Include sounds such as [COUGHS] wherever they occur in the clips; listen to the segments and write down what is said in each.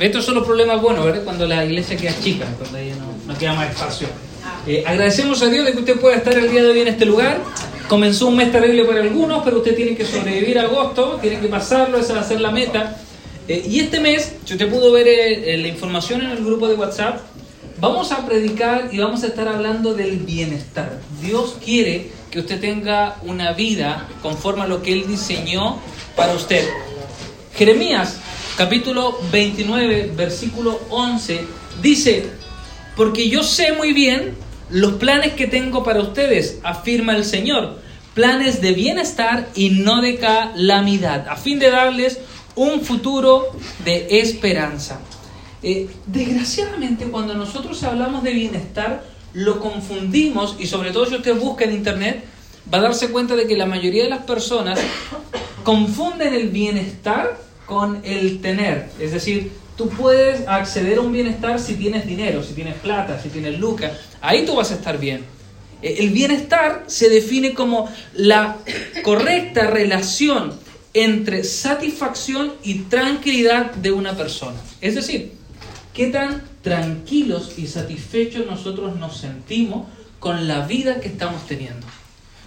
Estos son los problemas buenos, ¿verdad? Cuando la iglesia queda chica, cuando ahí no, no queda más espacio. Eh, agradecemos a Dios de que usted pueda estar el día de hoy en este lugar. Comenzó un mes terrible para algunos, pero usted tiene que sobrevivir a agosto, tiene que pasarlo, esa va a ser la meta. Eh, y este mes, si usted pudo ver eh, la información en el grupo de WhatsApp, vamos a predicar y vamos a estar hablando del bienestar. Dios quiere que usted tenga una vida conforme a lo que Él diseñó para usted. Jeremías capítulo 29, versículo 11, dice, porque yo sé muy bien los planes que tengo para ustedes, afirma el Señor, planes de bienestar y no de calamidad, a fin de darles un futuro de esperanza. Eh, desgraciadamente, cuando nosotros hablamos de bienestar, lo confundimos y sobre todo si usted busca en internet, va a darse cuenta de que la mayoría de las personas confunden el bienestar con el tener. Es decir, tú puedes acceder a un bienestar si tienes dinero, si tienes plata, si tienes lucas. Ahí tú vas a estar bien. E, el bienestar se define como la [COUGHS] correcta relación entre satisfacción y tranquilidad de una persona. Es decir, qué tan tranquilos y satisfechos nosotros nos sentimos con la vida que estamos teniendo.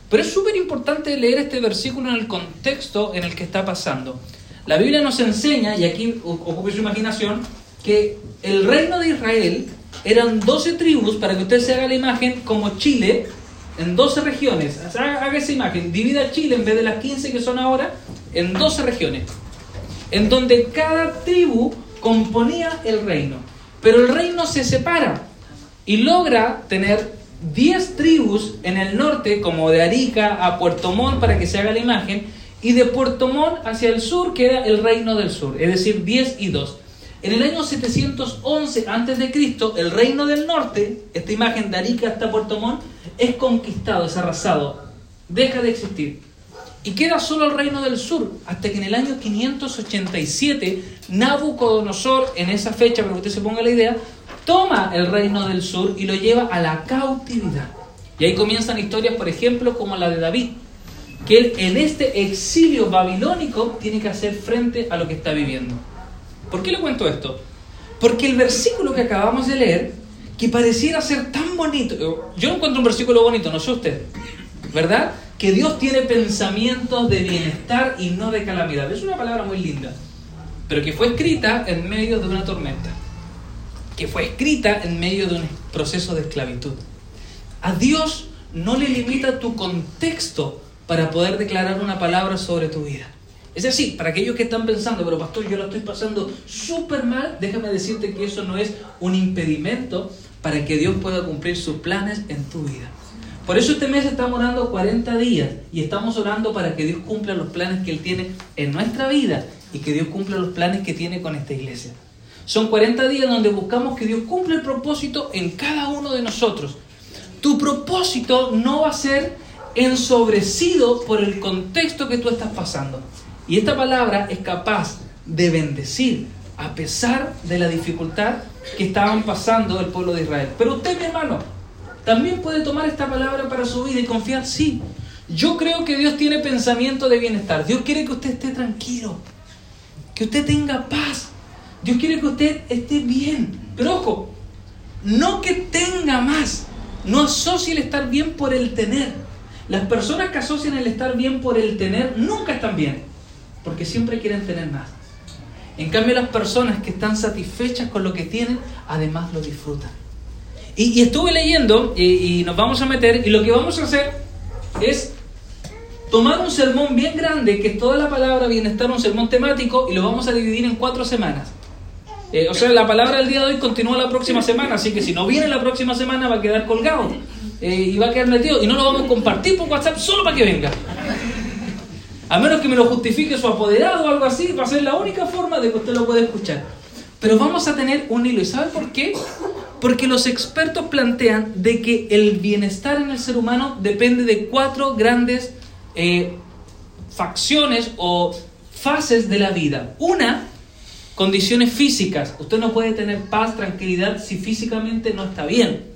Pero es súper importante leer este versículo en el contexto en el que está pasando. La Biblia nos enseña, y aquí ocupe su imaginación, que el reino de Israel eran 12 tribus, para que usted se haga la imagen, como Chile, en 12 regiones. Haga esa imagen, divida Chile en vez de las 15 que son ahora, en 12 regiones. En donde cada tribu componía el reino. Pero el reino se separa y logra tener 10 tribus en el norte, como de Arica a Puerto Montt, para que se haga la imagen, y de Puerto Montt hacia el sur queda el reino del sur, es decir, 10 y 2. En el año 711 a.C., el reino del norte, esta imagen de Arica hasta Puerto Montt, es conquistado, es arrasado, deja de existir. Y queda solo el reino del sur, hasta que en el año 587 Nabucodonosor, en esa fecha, para que usted se ponga la idea, toma el reino del sur y lo lleva a la cautividad. Y ahí comienzan historias, por ejemplo, como la de David, que él en este exilio babilónico tiene que hacer frente a lo que está viviendo. ¿Por qué le cuento esto? Porque el versículo que acabamos de leer, que pareciera ser tan bonito, yo encuentro un versículo bonito, no sé usted, ¿verdad? Que Dios tiene pensamientos de bienestar y no de calamidad. Es una palabra muy linda, pero que fue escrita en medio de una tormenta, que fue escrita en medio de un proceso de esclavitud. A Dios no le limita tu contexto para poder declarar una palabra sobre tu vida. Es decir, para aquellos que están pensando, pero pastor, yo lo estoy pasando súper mal, déjame decirte que eso no es un impedimento para que Dios pueda cumplir sus planes en tu vida. Por eso este mes estamos orando 40 días y estamos orando para que Dios cumpla los planes que Él tiene en nuestra vida y que Dios cumpla los planes que tiene con esta iglesia. Son 40 días donde buscamos que Dios cumpla el propósito en cada uno de nosotros. Tu propósito no va a ser ensobrecido por el contexto que tú estás pasando. Y esta palabra es capaz de bendecir a pesar de la dificultad que estaban pasando el pueblo de Israel. Pero usted, mi hermano, también puede tomar esta palabra para su vida y confiar, sí, yo creo que Dios tiene pensamiento de bienestar. Dios quiere que usted esté tranquilo, que usted tenga paz. Dios quiere que usted esté bien. Pero ojo, no que tenga más. No asocie el estar bien por el tener. Las personas que asocian el estar bien por el tener nunca están bien, porque siempre quieren tener más. En cambio, las personas que están satisfechas con lo que tienen, además lo disfrutan. Y, estuve leyendo y, nos vamos a meter y lo que vamos a hacer es tomar un sermón bien grande, que es toda la palabra bienestar, un sermón temático, y lo vamos a dividir en cuatro semanas. Eh, o sea, la palabra del día de hoy continúa la próxima semana, así que si no viene la próxima semana va a quedar colgado eh, y va a quedar metido. Y no lo vamos a compartir por WhatsApp solo para que venga. A menos que me lo justifique su apoderado o algo así, va a ser la única forma de que usted lo pueda escuchar. Pero vamos a tener un hilo. ¿Y sabe por qué? Porque los expertos plantean de que el bienestar en el ser humano depende de cuatro grandes eh, facciones o fases de la vida. Una, condiciones físicas. Usted no puede tener paz, tranquilidad si físicamente no está bien.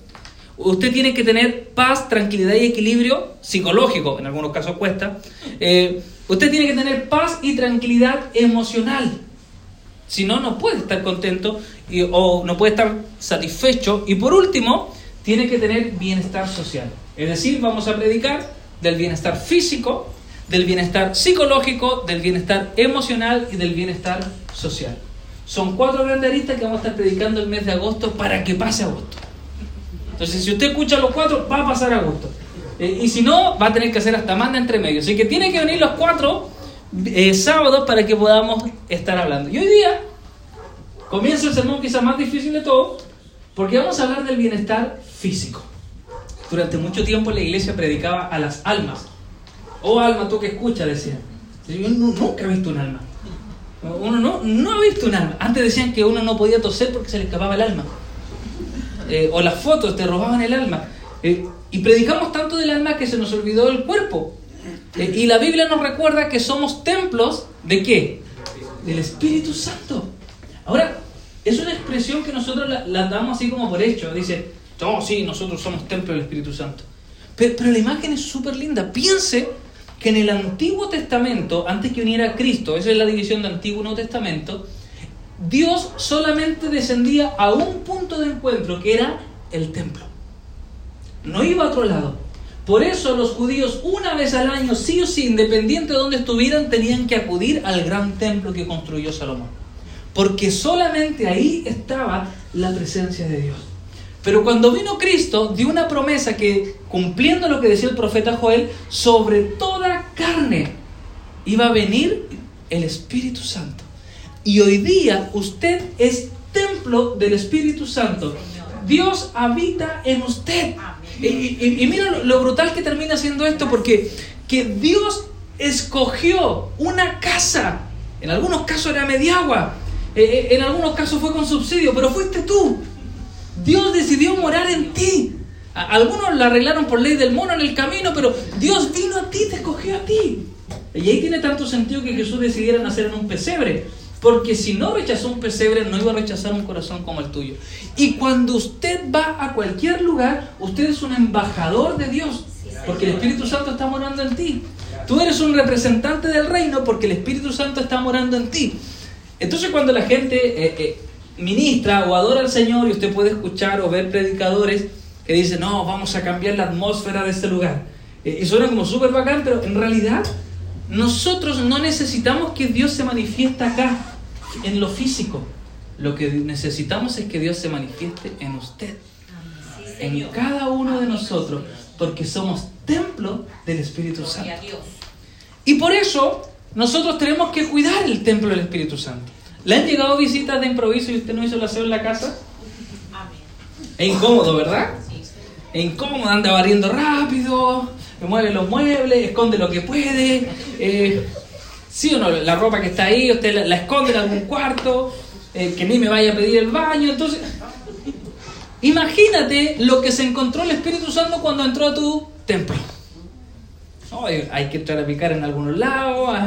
Usted tiene que tener paz, tranquilidad y equilibrio psicológico, en algunos casos cuesta. Eh, usted tiene que tener paz y tranquilidad emocional. Si no, no puede estar contento y, o no puede estar satisfecho. Y por último, tiene que tener bienestar social. Es decir, vamos a predicar del bienestar físico, del bienestar psicológico, del bienestar emocional y del bienestar social. Son cuatro grandes aristas que vamos a estar predicando el mes de agosto para que pase agosto. Entonces, si usted escucha los cuatro, va a pasar agosto. Eh, y si no, va a tener que hacer hasta manda entre medio. Así que tiene que venir los cuatro eh, sábados para que podamos estar hablando. Y hoy día comienza el sermón quizás más difícil de todo, porque vamos a hablar del bienestar físico. Durante mucho tiempo la iglesia predicaba a las almas. Oh alma, tú que escuchas, decía. Yo nunca he visto un alma. Uno no, no ha visto un alma. Antes decían que uno no podía toser porque se le escapaba el alma. Eh, o las fotos te robaban el alma. Eh, y predicamos tanto del alma que se nos olvidó el cuerpo. Eh, y la Biblia nos recuerda que somos templos de qué? Del Espíritu Santo. Ahora, es una expresión que nosotros la, damos así como por hecho. Dice, no, sí, nosotros somos templos del Espíritu Santo. Pero, pero la imagen es súper linda. Piense que en el Antiguo Testamento, antes que viniera Cristo, esa es la división de Antiguo y Nuevo Testamento, Dios solamente descendía a un punto de encuentro, que era el templo. No iba a otro lado. Por eso los judíos una vez al año, sí o sí, independiente de donde estuvieran, tenían que acudir al gran templo que construyó Salomón. Porque solamente ahí estaba la presencia de Dios. Pero cuando vino Cristo, dio una promesa que, cumpliendo lo que decía el profeta Joel, sobre toda carne iba a venir el Espíritu Santo. Y hoy día usted es templo del Espíritu Santo. Dios habita en usted. Y, mira lo, brutal que termina siendo esto, porque que Dios escogió una casa, en algunos casos era mediagua, eh, eh, en algunos casos fue con subsidio, pero fuiste tú. Dios decidió morar en ti. Algunos la arreglaron por ley del mono en el camino, pero Dios vino a ti, te escogió a ti. Y ahí tiene tanto sentido que Jesús decidiera nacer en un pesebre. Porque si no rechazó un pesebre, no iba a rechazar un corazón como el tuyo. Y cuando usted va a cualquier lugar, usted es un embajador de Dios. Porque el Espíritu Santo está morando en ti. Tú eres un representante del reino porque el Espíritu Santo está morando en ti. Entonces cuando la gente eh, eh, ministra o adora al Señor y usted puede escuchar o ver predicadores que dicen, no, vamos a cambiar la atmósfera de este lugar. Eh, y suena como súper bacán, pero en realidad nosotros no necesitamos que Dios se manifieste acá, en lo físico. Lo que necesitamos es que Dios se manifieste en usted, en cada uno de nosotros, porque somos templo del Espíritu Santo. Y por eso nosotros tenemos que cuidar el templo del Espíritu Santo. ¿Le han llegado visitas de improviso y usted no hizo la aseo en la casa? Es incómodo, ¿verdad? Es incómodo, anda barriendo rápido, mueve los muebles, esconde lo que puede. Eh, sí o no, la ropa que está ahí, usted la, esconde en algún cuarto, eh, que ni me vaya a pedir el baño. Entonces, imagínate lo que se encontró el Espíritu Santo cuando entró a tu templo. hay que entrar a picar en algunos lados,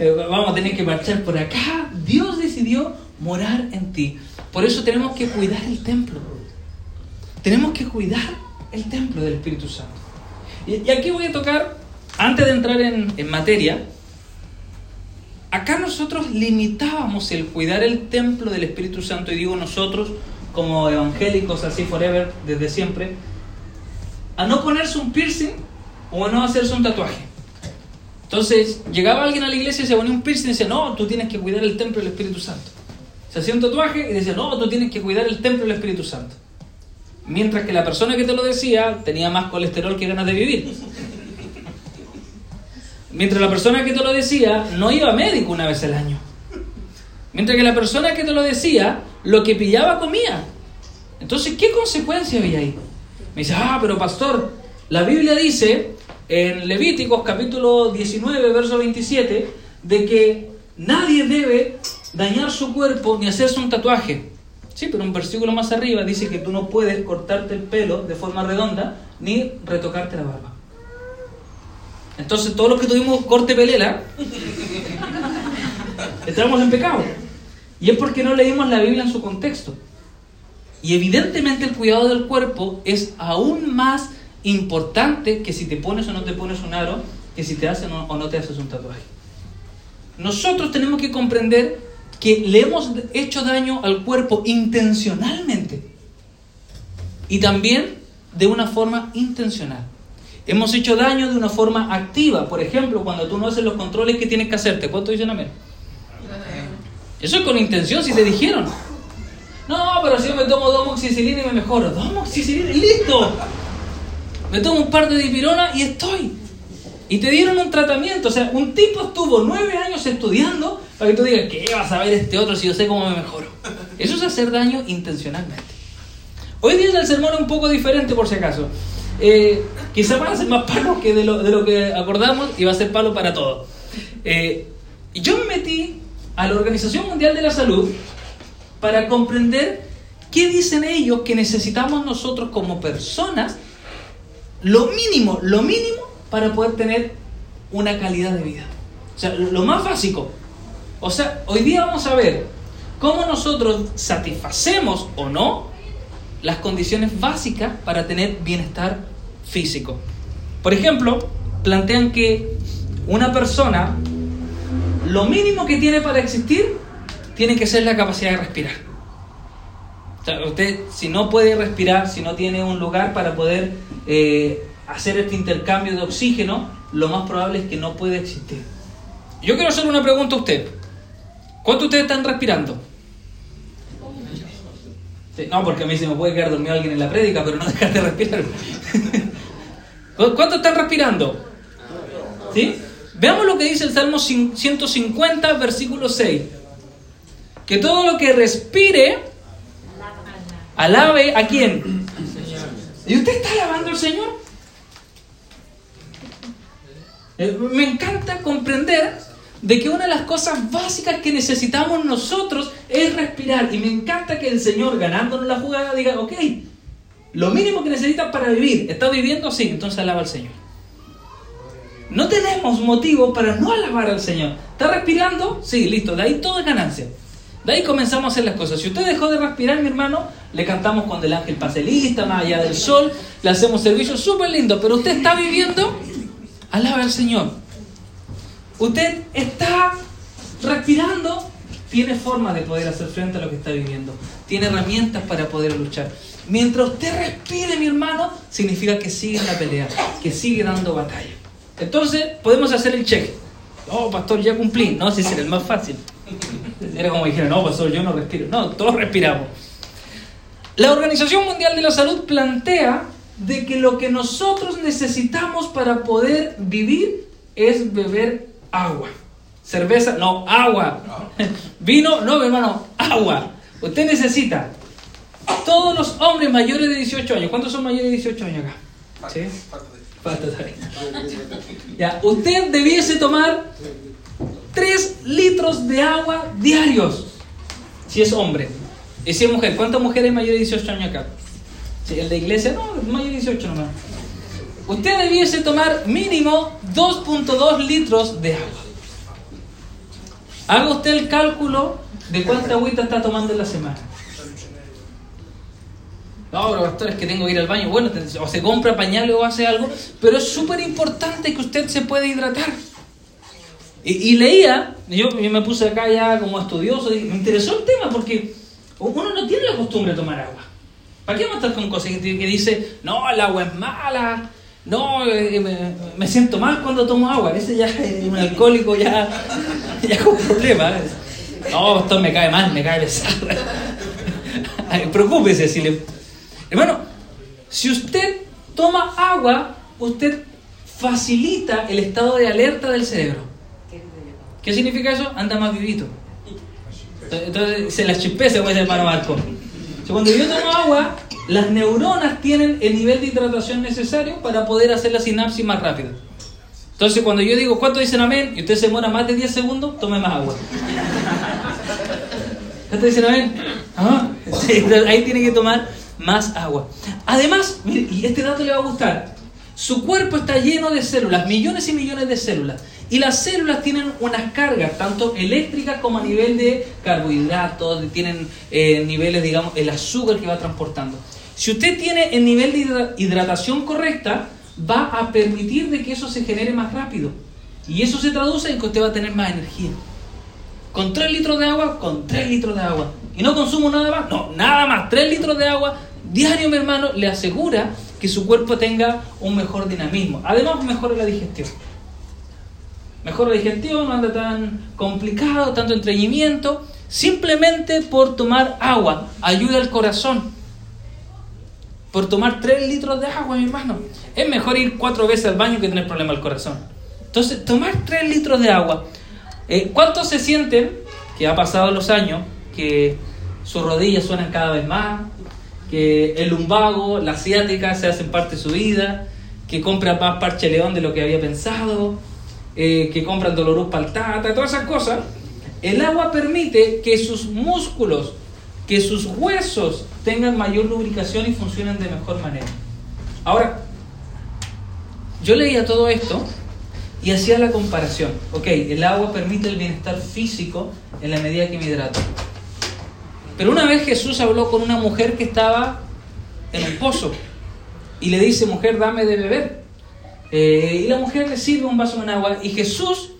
eh, vamos a tener que marchar por acá. Dios decidió morar en ti. Por eso tenemos que cuidar el templo. Tenemos que cuidar el templo del Espíritu Santo. Y, aquí voy a tocar, antes de entrar en, materia, acá nosotros limitábamos el cuidar el templo del Espíritu Santo, y digo nosotros como evangélicos así forever, desde siempre, a no ponerse un piercing o a no hacerse un tatuaje. Entonces, llegaba alguien a la iglesia y se ponía un piercing y decía, no, tú tienes que cuidar el templo del Espíritu Santo. Se hacía un tatuaje y decía, no, tú tienes que cuidar el templo del Espíritu Santo. Mientras que la persona que te lo decía tenía más colesterol que ganas de vivir. Mientras la persona que te lo decía no iba a médico una vez al año. Mientras que la persona que te lo decía, lo que pillaba comía. Entonces, ¿qué consecuencia había ahí? Me dice, ah, pero pastor, la Biblia dice en Levíticos capítulo 19, verso 27, de que nadie debe dañar su cuerpo ni hacerse un tatuaje. Sí, pero un versículo más arriba dice que tú no puedes cortarte el pelo de forma redonda ni retocarte la barba. Entonces, todos los que tuvimos corte pelela, [LAUGHS] estamos en pecado. Y es porque no leímos la Biblia en su contexto. Y evidentemente el cuidado del cuerpo es aún más importante que si te pones o no te pones un aro, que si te haces o no te haces un tatuaje. Nosotros tenemos que comprender que le hemos hecho daño al cuerpo intencionalmente y también de una forma intencional. Hemos hecho daño de una forma activa. Por ejemplo, cuando tú no haces los controles que tienes que hacerte. ¿Cuánto dicen amén? Eso es con intención, si te dijeron. No, pero si yo me tomo dos moxicilina y me mejoro. Dos moxicilina y listo. Me tomo un par de dipirona y estoy. Y te dieron un tratamiento. O sea, un tipo estuvo nueve años estudiando para que tú digas, ¿qué vas a ver este otro si yo sé cómo me mejoro? Eso es hacer daño intencionalmente. Hoy día el sermón es un poco diferente por si acaso. Eh, quizá van a ser más palos que de lo, de lo, que acordamos y va a ser palo para todo. Eh, yo me metí a la Organización Mundial de la Salud para comprender qué dicen ellos que necesitamos nosotros como personas, lo mínimo, lo mínimo para poder tener una calidad de vida. O sea, lo más básico. O sea, hoy día vamos a ver cómo nosotros satisfacemos o no las condiciones básicas para tener bienestar físico. Por ejemplo, plantean que una persona, lo mínimo que tiene para existir, tiene que ser la capacidad de respirar. O sea, usted, si no puede respirar, si no tiene un lugar para poder eh, hacer este intercambio de oxígeno, lo más probable es que no puede existir. Yo quiero hacer una pregunta a usted. ¿Cuánto ustedes están respirando? no, porque a mí se me puede quedar dormido alguien en la prédica, pero no [LAUGHS] dejar de respirar. [LAUGHS] ¿Cuánto están respirando? ¿Sí? Veamos lo que dice el Salmo 150, versículo 6. Que todo lo que respire, alabe a quién. ¿Y usted está alabando al Señor? Eh, me encanta comprender de que una de las cosas básicas que necesitamos nosotros es respirar. Y me encanta que el Señor, ganándonos la jugada, diga, ok, lo mínimo que necesitas para vivir, ¿estás viviendo? Sí, entonces alaba al Señor. No tenemos motivo para no alabar al Señor. ¿Está respirando? Sí, listo, de ahí todo es ganancia. De ahí comenzamos a hacer las cosas. Si usted dejó de respirar, mi hermano, le cantamos cuando el ángel pase lista, más allá del sol, le hacemos servicio súper lindo, pero usted está viviendo, alaba al Señor. Usted está respirando, tiene forma de poder hacer frente a lo que está viviendo, tiene herramientas para poder luchar. Mientras usted respire, mi hermano, significa que sigue en la pelea, que sigue dando batalla. Entonces, podemos hacer el cheque. Oh, pastor, ya cumplí. No, si será el más fácil. Era como dijeron, no, pastor, yo no respiro. No, todos respiramos. La Organización Mundial de la Salud plantea de que lo que nosotros necesitamos para poder vivir es beber agua. Cerveza, no, agua. [LAUGHS] Vino, no, mi hermano, agua. Usted necesita. Todos los hombres mayores de 18 años. ¿Cuántos son mayores de 18 años acá? ¿Sí? Ya, usted debiese tomar 3 litros de agua diarios. Si es hombre. Y si es mujer, ¿cuántas mujeres mayores de 18 años acá? ¿Sí? ¿El de iglesia? No, mayor de 18 nomás usted debiese tomar mínimo 2.2 litros de agua. Haga usted el cálculo de cuánta agüita está tomando en la semana. No, pero pastor, es que tengo que ir al baño. Bueno, o se compra pañales o hace algo, pero es súper importante que usted se pueda hidratar. Y, leía, yo, me puse acá ya como estudioso, me interesó el tema porque uno no tiene la costumbre de tomar agua. ¿Para qué vamos a estar con cosas que, que dice, no, el agua es mala, no, eh, me, siento mal cuando tomo agua. Ese ya es un alcohólico, ya, [LAUGHS] ya es un problema. No, esto me cae mal, me cae pesado. [LAUGHS] Preocúpese si le. Hermano, si usted toma agua, usted facilita el estado de alerta del cerebro. ¿Qué significa eso? Anda más vivito. Entonces se la chispeza, como dice el hermano Marco. Cuando yo tomo agua, las neuronas tienen el nivel de hidratación necesario para poder hacer la sinapsis más rápido. Entonces, cuando yo digo, ¿cuánto dicen amén? Y usted se demora más de 10 segundos, tome más agua. ¿Cuánto dicen amén? ¿Ah? ahí tiene que tomar más agua. Además, y este dato le va a gustar, su cuerpo está lleno de células, millones y millones de células. Y las células tienen unas cargas, tanto eléctricas como a nivel de carbohidratos, tienen eh, niveles, digamos, el azúcar que va transportando. Si usted tiene el nivel de hidratación correcta, va a permitir de que eso se genere más rápido. Y eso se traduce en que usted va a tener más energía. Con 3 litros de agua, con 3 litros de agua. Y no consumo nada más, no, nada más. 3 litros de agua diario, mi hermano, le asegura que su cuerpo tenga un mejor dinamismo. Además, mejora la digestión. Mejora la digestión, no anda tan complicado, tanto entreñimiento. Simplemente por tomar agua, ayuda al corazón. Por tomar 3 litros de agua, mi hermano. Es mejor ir cuatro veces al baño que tener problema al corazón. Entonces, tomar 3 litros de agua. Eh, ¿Cuántos se sienten, que ha pasado los años, que sus rodillas suenan cada vez más, que el lumbago, la asiática se hacen parte de su vida, que compra más parche león de lo que había pensado, eh, que compra el dolorus paltata, todas esas cosas. El agua permite que sus músculos, que sus huesos tengan mayor lubricación y funcionen de mejor manera. Ahora, yo leía todo esto y hacía la comparación. Ok, el agua permite el bienestar físico en la medida que me hidrato. Pero una vez Jesús habló con una mujer que estaba en un pozo y le dice, mujer, dame de beber. Eh, y la mujer le sirve un vaso de agua y Jesús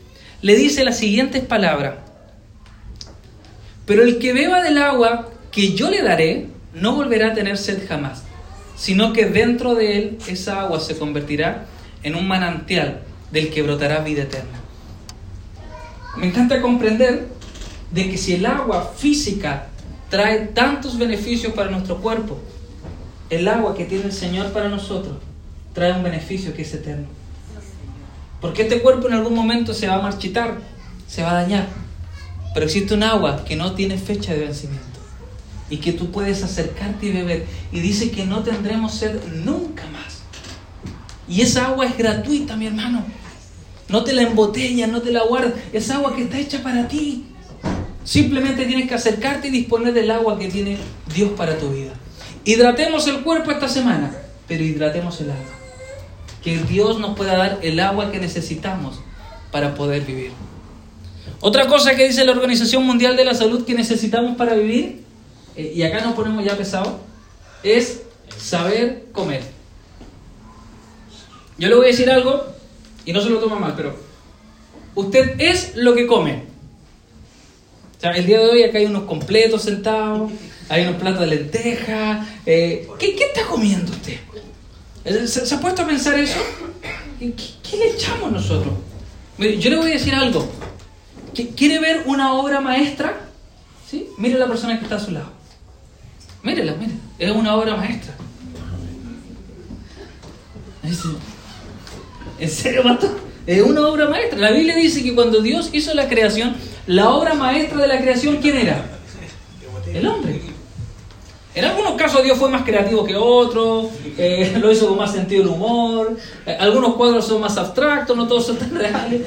le dice las siguientes palabras. Pero el que beba del agua que yo le daré no volverá a tener sed jamás, sino que dentro de él esa agua se convertirá en un manantial del que brotará vida eterna. Me encanta comprender de que si el agua física trae tantos beneficios para nuestro cuerpo. El agua que tiene el Señor para nosotros trae un beneficio que es eterno. Porque este cuerpo en algún momento se va a marchitar, se va a dañar. Pero existe un agua que no tiene fecha de vencimiento y que tú puedes acercarte y beber. Y dice que no tendremos sed nunca más. Y esa agua es gratuita, mi hermano. No te la embotellas, no te la guardas. Es agua que está hecha para ti. Simplemente tienes que acercarte y disponer del agua que tiene Dios para tu vida. Hidratemos el cuerpo esta semana, pero hidratemos el agua. Que Dios nos pueda dar el agua que necesitamos para poder vivir. Otra cosa que dice la Organización Mundial de la Salud que necesitamos para vivir, eh, y acá nos ponemos ya pesado, es saber comer. Yo le voy a decir algo, y no se lo toma mal, pero usted es lo que come. O sea, el día de hoy acá hay unos completos sentados, hay unos platos de lentejas. Eh, ¿qué, está comiendo usted? ¿Se, ha puesto a pensar eso? ¿Qué, le echamos nosotros? yo le voy a decir algo. ¿Quiere ver una obra maestra? ¿Sí? Mire la persona que está a su lado. Mírela, mire. Es una obra maestra. ¿En serio, Mato? Es una obra maestra. La Biblia dice que cuando Dios hizo la creación, la obra maestra de la creación, ¿quién era? El hombre. En algunos casos Dios fue más creativo que otros, eh, [LAUGHS] lo hizo con más sentido del humor, eh, algunos cuadros son más abstractos, no todos son tan [LAUGHS] reales,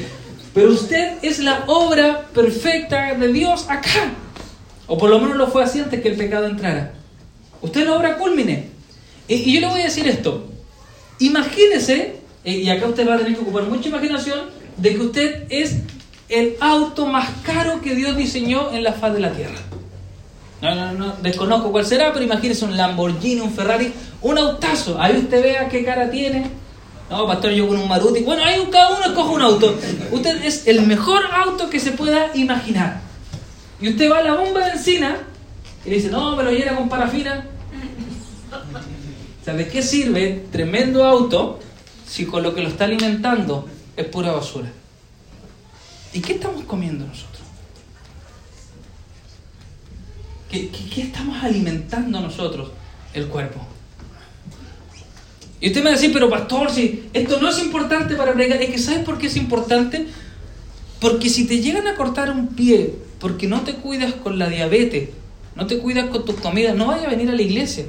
pero usted es la obra perfecta de Dios acá, o por lo menos lo fue así antes que el pecado entrara. Usted es la obra culmine. Y, yo le voy a decir esto, imagínese, eh, y acá usted va a tener que ocupar mucha imaginación, de que usted es el auto más caro que Dios diseñó en la faz de la tierra. No, no, no, desconozco cuál será, pero imagínese un Lamborghini, un Ferrari, un autazo. Ahí usted vea qué cara tiene. No, pastor, yo con un Maruti. Bueno, ahí cada uno escoge un auto. Usted es el mejor auto que se pueda imaginar. Y usted va a la bomba de benzina y le dice, no, me lo llena con parafina. ¿Sabe qué sirve tremendo auto si con lo que lo está alimentando es pura basura? ¿Y qué estamos comiendo nosotros? ¿Qué, estamos alimentando nosotros el cuerpo? Y usted me va a decir, pero pastor, si esto no es importante para pregar, es que ¿sabes por qué es importante? Porque si te llegan a cortar un pie porque no te cuidas con la diabetes, no te cuidas con tus comidas, no vayas a venir a la iglesia.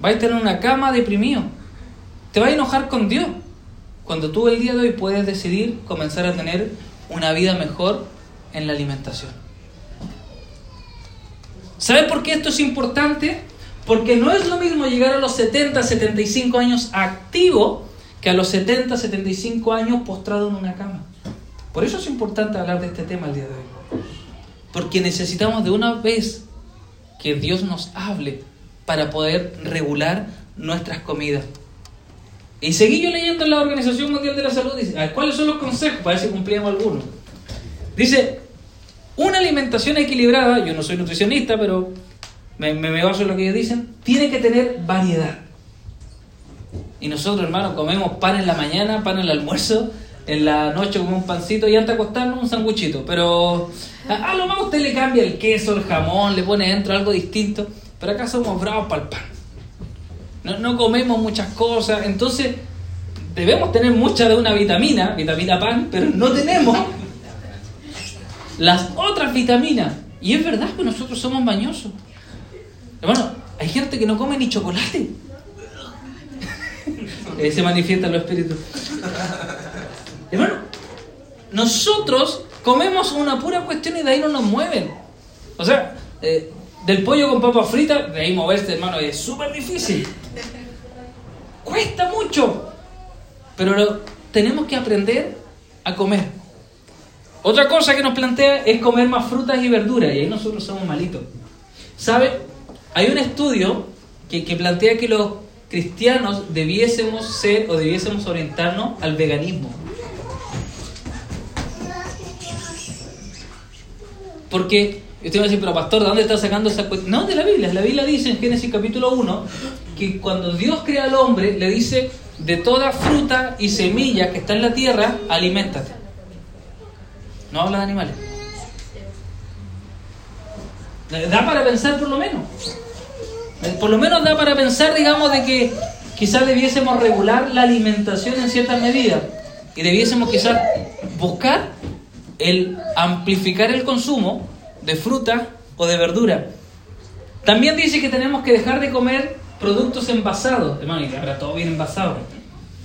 Vas a estar en una cama deprimido. Te vas a enojar con Dios. Cuando tú el día de hoy puedes decidir comenzar a tener una vida mejor en la alimentación. ¿Sabe por qué esto es importante? Porque no es lo mismo llegar a los 70, 75 años activo que a los 70, 75 años postrado en una cama. Por eso es importante hablar de este tema el día de hoy. Porque necesitamos de una vez que Dios nos hable para poder regular nuestras comidas. Y seguí yo leyendo en la Organización Mundial de la Salud, dice, ¿cuáles son los consejos? Para ver si cumplíamos algunos. Dice, Una alimentación equilibrada, yo no soy nutricionista, pero me, baso en lo que ellos dicen, tiene que tener variedad. Y nosotros, hermano, comemos pan en la mañana, pan en el almuerzo, en la noche comemos un pancito y antes de acostarnos un sanguchito. Pero a, lo más usted le cambia el queso, el jamón, le pone dentro algo distinto. Pero acá somos bravos para el pan. No, no comemos muchas cosas. Entonces, debemos tener mucha de una vitamina, vitamina pan, pero no tenemos las otras vitaminas. Y es verdad que nosotros somos mañosos. Hermano, hay gente que no come ni chocolate. [LAUGHS] se manifiestan los espíritus. Hermano, nosotros comemos una pura cuestión y de ahí no nos mueven. O sea, eh, del pollo con papas fritas, de ahí moverse, hermano, es súper difícil. Cuesta mucho. Pero tenemos que aprender a comer. Otra cosa que nos plantea es comer más frutas y verduras, y ahí nosotros somos malitos. ¿Sabe? Hay un estudio que, que plantea que los cristianos debiésemos ser o debiésemos orientarnos al veganismo. Porque usted va a decir, pero pastor, ¿de dónde está sacando esa cuestión? No, de la Biblia. La Biblia dice en Génesis capítulo 1 que cuando Dios crea al hombre, le dice, de toda fruta y semilla que está en la tierra, aliméntate. No habla de animales. Da para pensar por lo menos. Por lo menos da para pensar, digamos, de que quizás debiésemos regular la alimentación en cierta medida y debiésemos quizás buscar el amplificar el consumo de fruta o de verdura. También dice que tenemos que dejar de comer productos envasados. Hermano, y ahora todo viene envasado.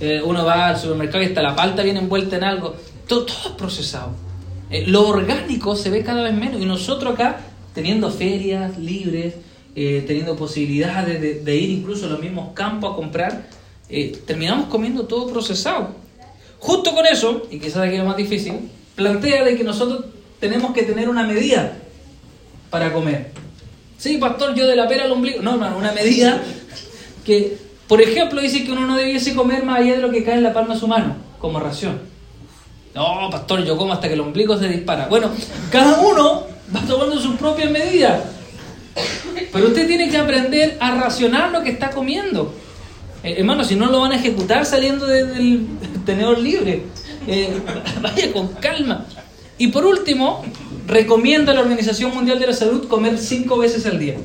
Eh, uno va al supermercado y está la palta bien envuelta en algo. Todo, todo es procesado. Eh, lo orgánico se ve cada vez menos. Y nosotros acá, teniendo ferias libres, eh, teniendo posibilidades de, ir incluso a los mismos campos a comprar, eh, terminamos comiendo todo procesado. Justo con eso, y quizás aquí es lo más difícil, plantea de que nosotros tenemos que tener una medida para comer. Sí, pastor, yo de la pera al ombligo. No, hermano, una medida que, por ejemplo, dice que uno no debiese comer más allá de lo que cae en la palma de su mano, como ración. No, pastor, yo como hasta que el ombligo se dispara. Bueno, cada uno va tomando sus propias medidas. Pero usted tiene que aprender a racionar lo que está comiendo. Eh, hermano, si no lo van a ejecutar saliendo del tenedor libre. Eh, [LAUGHS] vaya con calma. Y por último, recomienda a la Organización Mundial de la Salud comer cinco veces al día.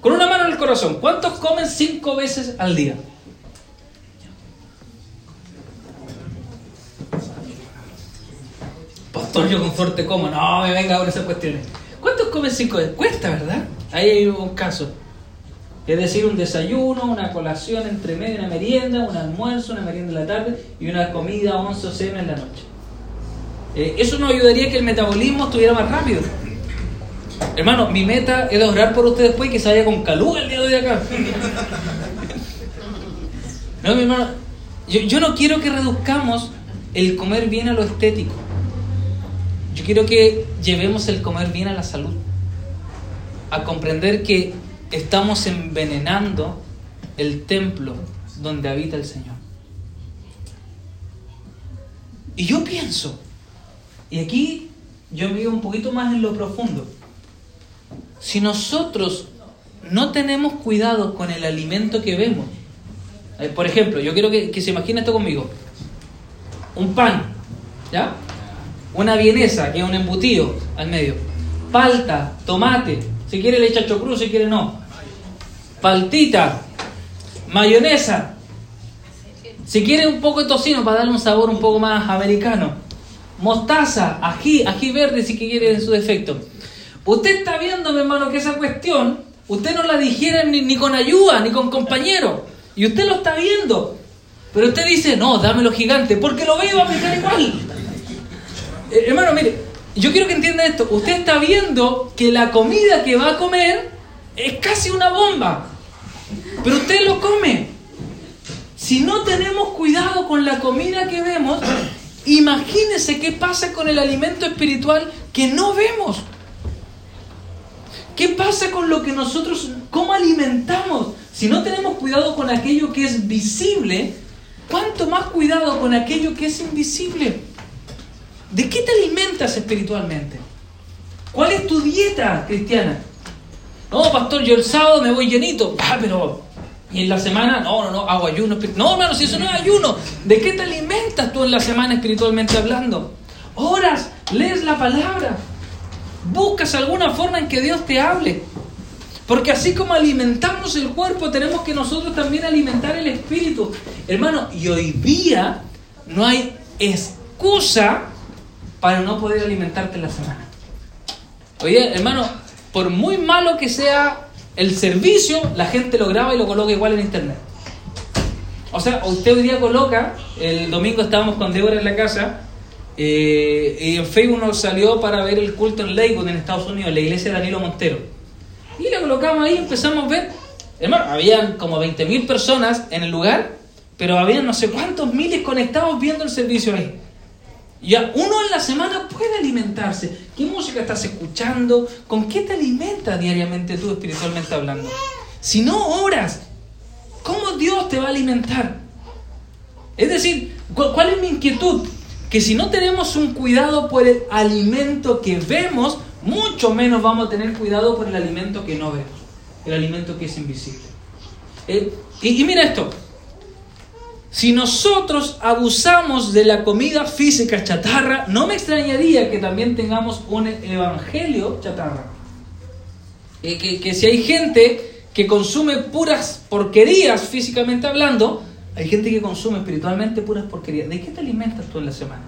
Con una mano en el corazón, ¿cuántos comen cinco veces al día? Pastor, yo con fuerte como. No, me venga con esas cuestiones. ¿Cuántos comen cinco? Cuesta, ¿verdad? Ahí hay un caso. Es decir, un desayuno, una colación entre medio, una merienda, un almuerzo, una merienda en la tarde y una comida, once o cena en la noche. Eh, eso nos ayudaría que el metabolismo estuviera más rápido. Hermano, mi meta es orar por usted después y que se vaya con caluga el día de hoy acá. No, mi hermano, yo, yo no quiero que reduzcamos el comer bien a lo estético. Yo quiero que llevemos el comer bien a la salud a comprender que estamos envenenando el templo donde habita el Señor. Y yo pienso, y aquí yo me un poquito más en lo profundo, si nosotros no tenemos cuidado con el alimento que vemos, eh, por ejemplo, yo quiero que, se imagine esto conmigo, un pan, ¿ya? Una vienesa, que es un embutido al medio, palta, tomate, si quiere le echa chocruz, si quiere no. Paltita, mayonesa. Si quiere un poco de tocino para darle un sabor un poco más americano. Mostaza, ají, ají verde si quiere en su defecto. Usted está viendo, mi hermano, que esa cuestión, usted no la digiere ni, con ayuda, ni con compañero. Y usted lo está viendo. Pero usted dice, no, dámelo gigante, porque lo veo a a igual. Eh, hermano, mire, yo quiero que entienda esto. Usted está viendo que la comida que va a comer es casi una bomba. Pero usted lo come. Si no tenemos cuidado con la comida que vemos, imagínese qué pasa con el alimento espiritual que no vemos. ¿Qué pasa con lo que nosotros, cómo alimentamos? Si no tenemos cuidado con aquello que es visible, ¿cuánto más cuidado con aquello que es invisible? ¿De qué te alimentas espiritualmente? ¿Cuál es tu dieta cristiana? No, pastor, yo el sábado me voy llenito. Ah, pero y en la semana, no, no, no, hago ayuno. No, hermano, si eso no es ayuno, ¿de qué te alimentas tú en la semana espiritualmente hablando? Oras, lees la palabra, buscas alguna forma en que Dios te hable. Porque así como alimentamos el cuerpo, tenemos que nosotros también alimentar el espíritu. Hermano, y hoy día no hay excusa para no poder alimentarte en la semana. Oye, hermano, por muy malo que sea el servicio, la gente lo graba y lo coloca igual en internet. O sea, usted hoy día coloca, el domingo estábamos con Débora en la casa, eh, y en Facebook nos salió para ver el culto en Lakewood, en Estados Unidos, la iglesia de Danilo Montero. Y lo colocamos ahí, empezamos a ver. Hermano, habían como 20.000 personas en el lugar, pero habían no sé cuántos miles conectados viendo el servicio ahí. Ya uno en la semana puede alimentarse. ¿Qué música estás escuchando? ¿Con qué te alimentas diariamente tú espiritualmente hablando? Si no oras, ¿cómo Dios te va a alimentar? Es decir, ¿cuál es mi inquietud? Que si no tenemos un cuidado por el alimento que vemos, mucho menos vamos a tener cuidado por el alimento que no vemos, el alimento que es invisible. Eh, y mira esto, si nosotros abusamos de la comida física chatarra, no me extrañaría que también tengamos un evangelio chatarra. Eh, que, si hay gente que consume puras porquerías físicamente hablando, hay gente que consume espiritualmente puras porquerías. ¿De qué te alimentas tú en la semana?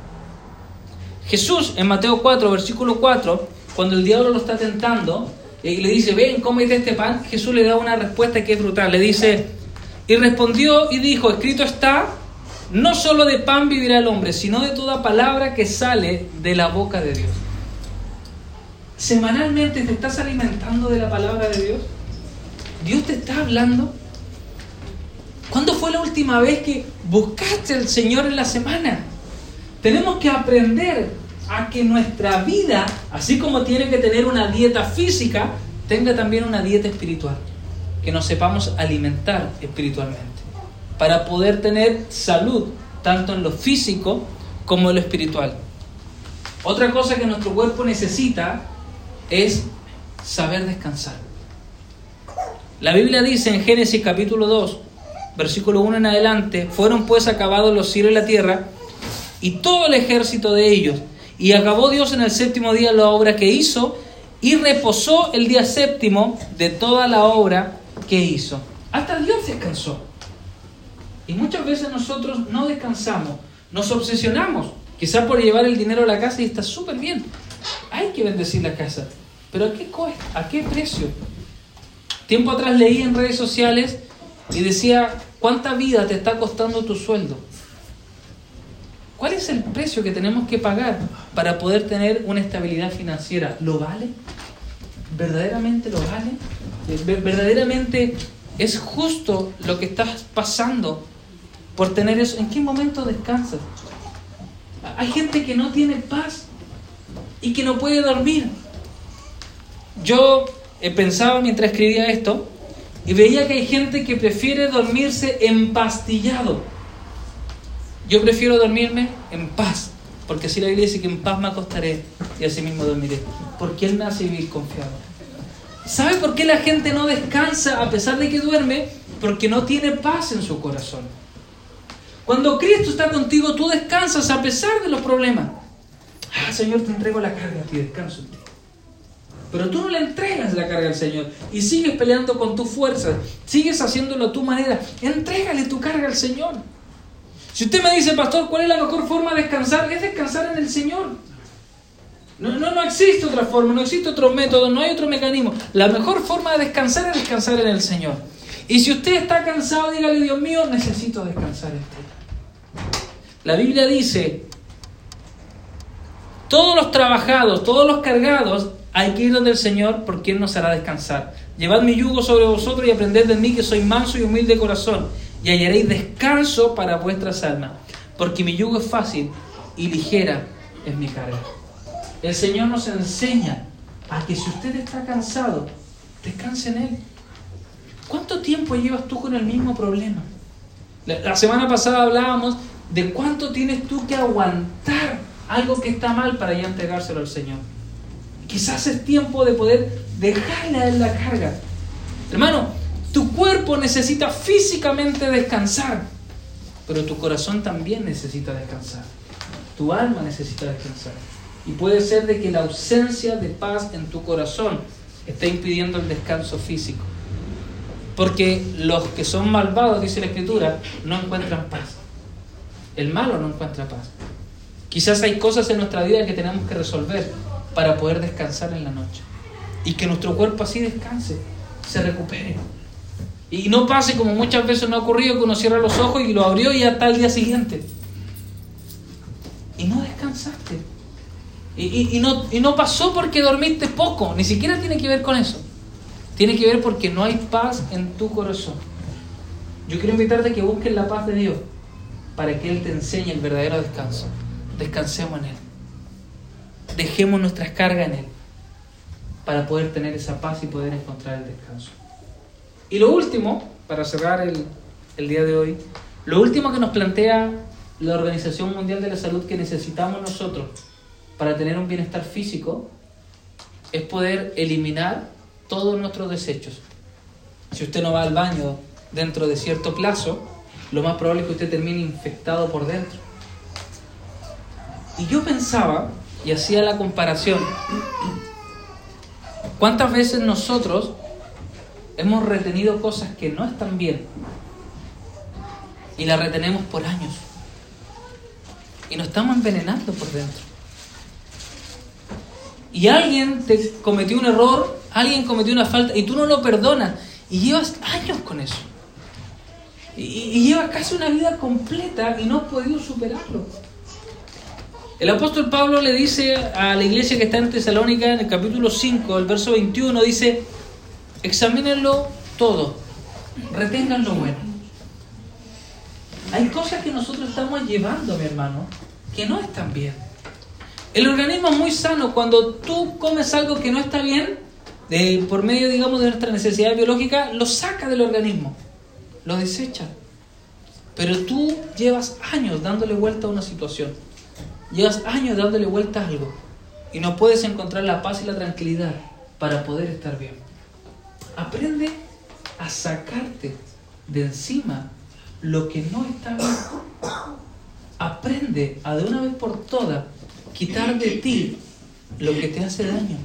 Jesús en Mateo 4, versículo 4, cuando el diablo lo está tentando y le dice, ven, cómete este pan, Jesús le da una respuesta que es brutal. Le dice, y respondió y dijo, escrito está, no solo de pan vivirá el hombre, sino de toda palabra que sale de la boca de Dios. Semanalmente te estás alimentando de la palabra de Dios. Dios te está hablando. ¿Cuándo fue la última vez que buscaste al Señor en la semana? Tenemos que aprender a que nuestra vida, así como tiene que tener una dieta física, tenga también una dieta espiritual que nos sepamos alimentar espiritualmente, para poder tener salud, tanto en lo físico como en lo espiritual. Otra cosa que nuestro cuerpo necesita es saber descansar. La Biblia dice en Génesis capítulo 2, versículo 1 en adelante, fueron pues acabados los cielos y la tierra y todo el ejército de ellos. Y acabó Dios en el séptimo día la obra que hizo y reposó el día séptimo de toda la obra ¿qué hizo? Hasta Dios descansó. Y muchas veces nosotros no descansamos, nos obsesionamos, quizás por llevar el dinero a la casa y está súper bien. Hay que bendecir la casa, pero ¿a qué cuesta? ¿A qué precio? Tiempo atrás leí en redes sociales y decía, ¿cuánta vida te está costando tu sueldo? ¿Cuál es el precio que tenemos que pagar para poder tener una estabilidad financiera? ¿Lo vale? ¿Verdaderamente lo vale? Verdaderamente es justo lo que estás pasando por tener eso. ¿En qué momento descansas? Hay gente que no tiene paz y que no puede dormir. Yo eh, pensaba mientras escribía esto y veía que hay gente que prefiere dormirse empastillado. Yo prefiero dormirme en paz, porque así la Biblia dice que en paz me acostaré y así mismo dormiré. Porque Él me hace vivir confiado. ¿Sabe por qué la gente no descansa a pesar de que duerme? Porque no tiene paz en su corazón. Cuando Cristo está contigo, tú descansas a pesar de los problemas. Ah, Señor, te entrego la carga a ti, descanso en ti. Pero tú no le entregas la carga al Señor y sigues peleando con tus fuerzas, sigues haciéndolo a tu manera. Entrégale tu carga al Señor. Si usted me dice, pastor, ¿cuál es la mejor forma de descansar? Es descansar en el Señor. No, no, no existe otra forma, no existe otro método, no hay otro mecanismo. La mejor forma de descansar es descansar en el Señor. Y si usted está cansado, dígale, Dios mío, necesito descansar en. La Biblia dice, todos los trabajados, todos los cargados, hay que ir donde el Señor porque Él nos hará descansar. Llevad mi yugo sobre vosotros y aprended de mí que soy manso y humilde de corazón y hallaréis descanso para vuestras almas, porque mi yugo es fácil y ligera es mi carga. El Señor nos enseña a que si usted está cansado, descanse en Él. ¿Cuánto tiempo llevas tú con el mismo problema? La semana pasada hablábamos de cuánto tienes tú que aguantar algo que está mal para ya entregárselo al Señor. Quizás es tiempo de poder dejarle en la carga. Hermano, tu cuerpo necesita físicamente descansar, pero tu corazón también necesita descansar. Tu alma necesita descansar. Y puede ser de que la ausencia de paz en tu corazón está impidiendo el descanso físico. Porque los que son malvados, dice la Escritura, no encuentran paz. El malo no encuentra paz. Quizás hay cosas en nuestra vida que tenemos que resolver para poder descansar en la noche. Y que nuestro cuerpo así descanse, se recupere. Y no pase como muchas veces no ha ocurrido que uno cierra los ojos y lo abrió y ya está al día siguiente. Y no descansaste. Y, no, pasó porque dormiste poco, ni siquiera tiene que ver con eso. Tiene que ver porque no hay paz en tu corazón. Yo quiero invitarte a que busques la paz de Dios para que Él te enseñe el verdadero descanso. Descansemos en Él. Dejemos nuestras cargas en Él para poder tener esa paz y poder encontrar el descanso. Y lo último, para cerrar el día de hoy, lo último que nos plantea la Organización Mundial de la Salud que necesitamos nosotros para tener un bienestar físico es poder eliminar todos nuestros desechos. Si usted no va al baño dentro de cierto plazo, lo más probable es que usted termine infectado por dentro. Y yo pensaba, y hacía la comparación, ¿cuántas veces nosotros hemos retenido cosas que no están bien y las retenemos por años? Y nos estamos envenenando por dentro y alguien te cometió un error, alguien cometió una falta y tú no lo perdonas y llevas años con eso. Y, llevas casi una vida completa y no has podido superarlo. El apóstol Pablo le dice a la iglesia que está en Tesalónica, en el capítulo 5, el verso 21, dice, examínenlo todo, retengan lo bueno. Hay cosas que nosotros estamos llevando, mi hermano, que no están bien. El organismo es muy sano cuando tú comes algo que no está bien, de, por medio, digamos, de nuestra necesidad biológica, lo saca del organismo, lo desecha. Pero tú llevas años dándole vuelta a una situación, llevas años dándole vuelta a algo, y no puedes encontrar la paz y la tranquilidad para poder estar bien. Aprende a sacarte de encima lo que no está bien. Aprende a de una vez por todas quitar de ti lo que te hace daño,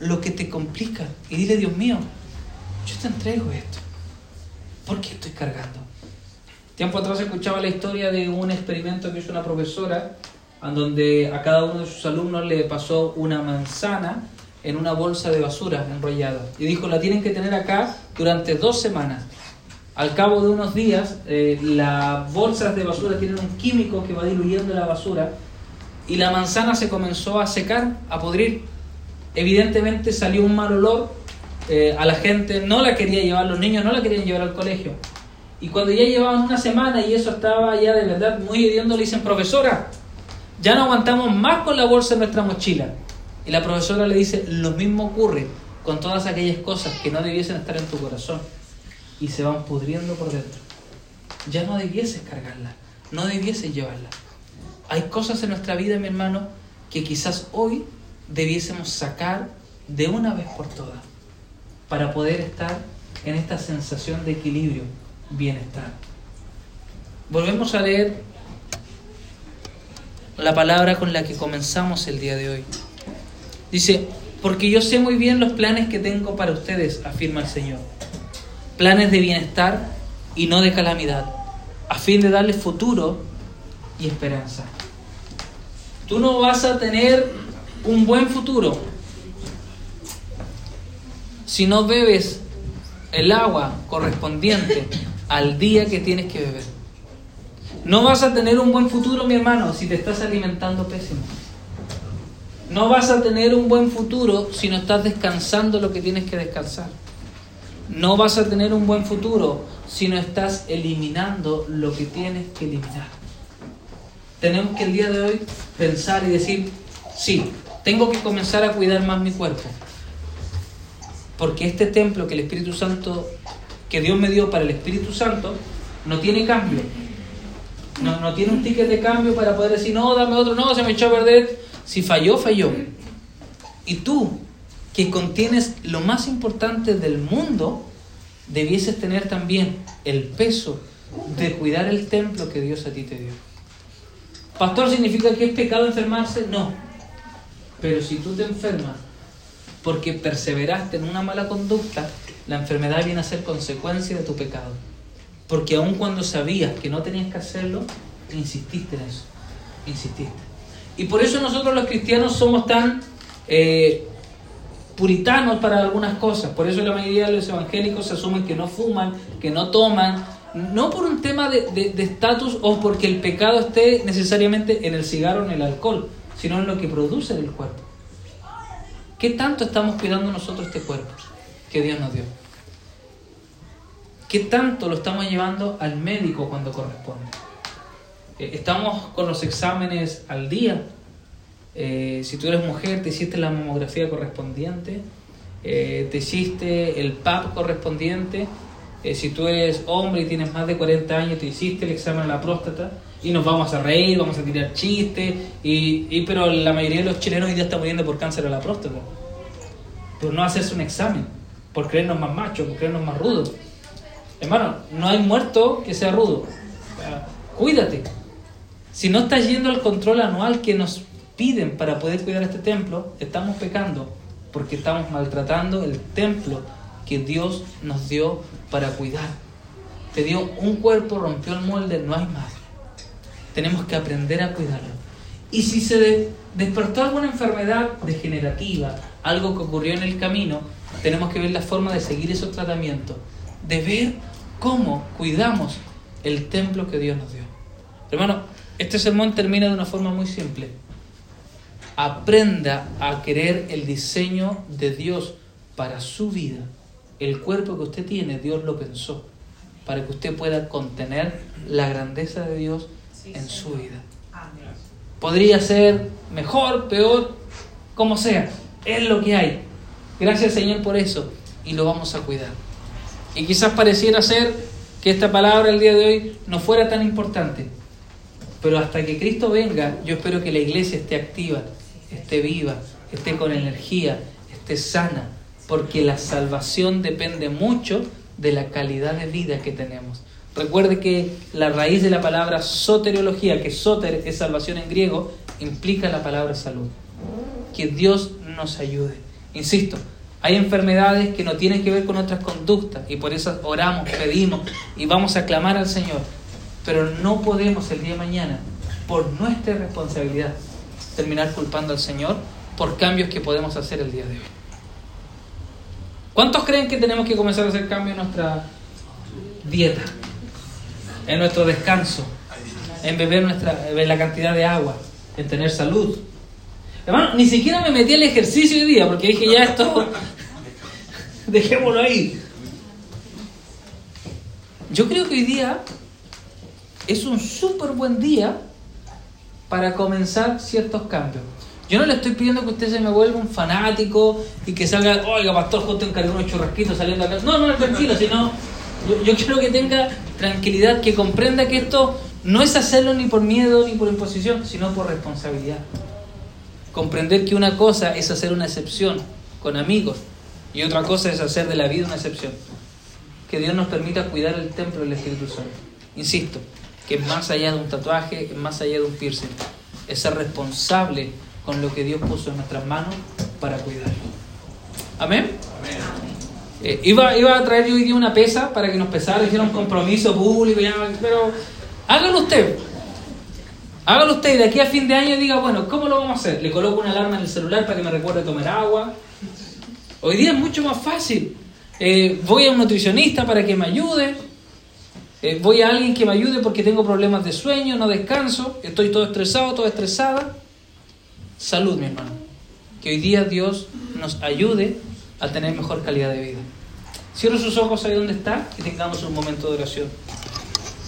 lo que te complica. Y dile, Dios mío, yo te entrego esto. ¿Por qué estoy cargando? Tiempo atrás escuchaba la historia de un experimento que hizo una profesora, en donde a cada uno de sus alumnos le pasó una manzana en una bolsa de basura enrollada. Y dijo, la tienen que tener acá durante dos semanas. Al cabo de unos días, eh, las bolsas de basura tienen un químico que va diluyendo la basura y la manzana se comenzó a secar, a podrir. Evidentemente salió un mal olor, eh, a la gente no la quería llevar, los niños no la querían llevar al colegio. Y cuando ya llevaban una semana y eso estaba ya de verdad muy hediendo, le dicen, profesora, ya no aguantamos más con la bolsa en nuestra mochila. Y la profesora le dice, lo mismo ocurre con todas aquellas cosas que no debiesen estar en tu corazón y se van pudriendo por dentro. Ya no debieses cargarla, no debieses llevarla. Hay cosas en nuestra vida, mi hermano, que quizás hoy debiésemos sacar de una vez por todas para poder estar en esta sensación de equilibrio, bienestar. Volvemos a leer la palabra con la que comenzamos el día de hoy. Dice, porque yo sé muy bien los planes que tengo para ustedes, afirma el Señor. Planes de bienestar y no de calamidad, a fin de darles futuro y esperanza. Tú no vas a tener un buen futuro si no bebes el agua correspondiente al día que tienes que beber. No vas a tener un buen futuro, mi hermano, si te estás alimentando pésimo. No vas a tener un buen futuro si no estás descansando lo que tienes que descansar. No vas a tener un buen futuro si no estás eliminando lo que tienes que eliminar tenemos que el día de hoy pensar y decir, sí, tengo que comenzar a cuidar más mi cuerpo. Porque este templo que el Espíritu Santo, que Dios me dio para el Espíritu Santo, no tiene cambio. No, no tiene un ticket de cambio para poder decir, no, dame otro, no, se me echó a perder. Si falló, falló. Y tú, que contienes lo más importante del mundo, debieses tener también el peso de cuidar el templo que Dios a ti te dio. Pastor, ¿significa que es pecado enfermarse? No. Pero si tú te enfermas porque perseveraste en una mala conducta, la enfermedad viene a ser consecuencia de tu pecado. Porque aun cuando sabías que no tenías que hacerlo, insististe en eso. Insististe. Y por eso nosotros los cristianos somos tan eh, puritanos para algunas cosas. Por eso la mayoría de los evangélicos asumen que no fuman, que no toman, no por un tema de estatus o porque el pecado esté necesariamente en el cigarro o en el alcohol, sino en lo que produce el cuerpo. ¿Qué tanto estamos cuidando nosotros este cuerpo que Dios nos dio? ¿Qué tanto lo estamos llevando al médico cuando corresponde? Eh, ¿Estamos con los exámenes al día? Eh, si tú eres mujer, te hiciste la mamografía correspondiente, eh, te hiciste el PAP correspondiente, si tú eres hombre y tienes más de 40 años, te hiciste el examen de la próstata y nos vamos a reír, vamos a tirar chistes, y, pero la mayoría de los chilenos hoy día están muriendo por cáncer de la próstata, por no hacerse un examen, por creernos más machos, por creernos más rudos. Hermano, no hay muerto que sea rudo. Cuídate. Si no estás yendo al control anual que nos piden para poder cuidar este templo, estamos pecando porque estamos maltratando el templo que Dios nos dio para cuidar. Te dio un cuerpo, rompió el molde, no hay más. Tenemos que aprender a cuidarlo. Y si se despertó alguna enfermedad degenerativa, algo que ocurrió en el camino, tenemos que ver la forma de seguir esos tratamientos, de ver cómo cuidamos el templo que Dios nos dio. Hermano, este sermón termina de una forma muy simple. Aprenda a querer el diseño de Dios para su vida. El cuerpo que usted tiene, Dios lo pensó, para que usted pueda contener la grandeza de Dios en su vida. Podría ser mejor, peor, como sea. Es lo que hay. Gracias Señor por eso. Y lo vamos a cuidar. Y quizás pareciera ser que esta palabra el día de hoy no fuera tan importante. Pero hasta que Cristo venga, yo espero que la iglesia esté activa, esté viva, esté con energía, esté sana, porque la salvación depende mucho de la calidad de vida que tenemos. Recuerde que la raíz de la palabra soteriología, que soter es salvación en griego, implica la palabra salud. Que Dios nos ayude. Insisto, hay enfermedades que no tienen que ver con nuestras conductas y por eso oramos, pedimos y vamos a clamar al Señor. Pero no podemos el día de mañana, por nuestra responsabilidad, terminar culpando al Señor por cambios que podemos hacer el día de hoy. ¿Cuántos creen que tenemos que comenzar a hacer cambios en nuestra dieta, en nuestro descanso, en beber nuestra, en la cantidad de agua, en tener salud? Hermano, ni siquiera me metí al ejercicio hoy día porque dije ya esto, [LAUGHS] dejémoslo ahí. Yo creo que hoy día es un súper buen día para comenzar ciertos cambios. Yo no le estoy pidiendo que usted se me vuelva un fanático y que salga, oiga, pastor, justo encargó unos churrasquitos saliendo acá. No, no, tranquilo, [LAUGHS] sino yo, yo quiero que tenga tranquilidad, que comprenda que esto no es hacerlo ni por miedo ni por imposición, sino por responsabilidad. Comprender que una cosa es hacer una excepción con amigos y otra cosa es hacer de la vida una excepción. Que Dios nos permita cuidar el templo del Espíritu Santo. Insisto, que es más allá de un tatuaje, es más allá de un piercing. Es ser responsable con lo que Dios puso en nuestras manos para cuidarlo. Amén. Eh, iba, iba a traer hoy día una pesa para que nos pesara, hiciera un compromiso público, pero hágalo usted. Hágalo usted y de aquí a fin de año diga, bueno, ¿cómo lo vamos a hacer? Le coloco una alarma en el celular para que me recuerde tomar agua. Hoy día es mucho más fácil. Eh, voy a un nutricionista para que me ayude. Eh, voy a alguien que me ayude porque tengo problemas de sueño, no descanso, estoy todo estresado, toda estresada. Salud, mi hermano. Que hoy día Dios nos ayude a tener mejor calidad de vida. Cierro sus ojos ahí donde está y tengamos un momento de oración.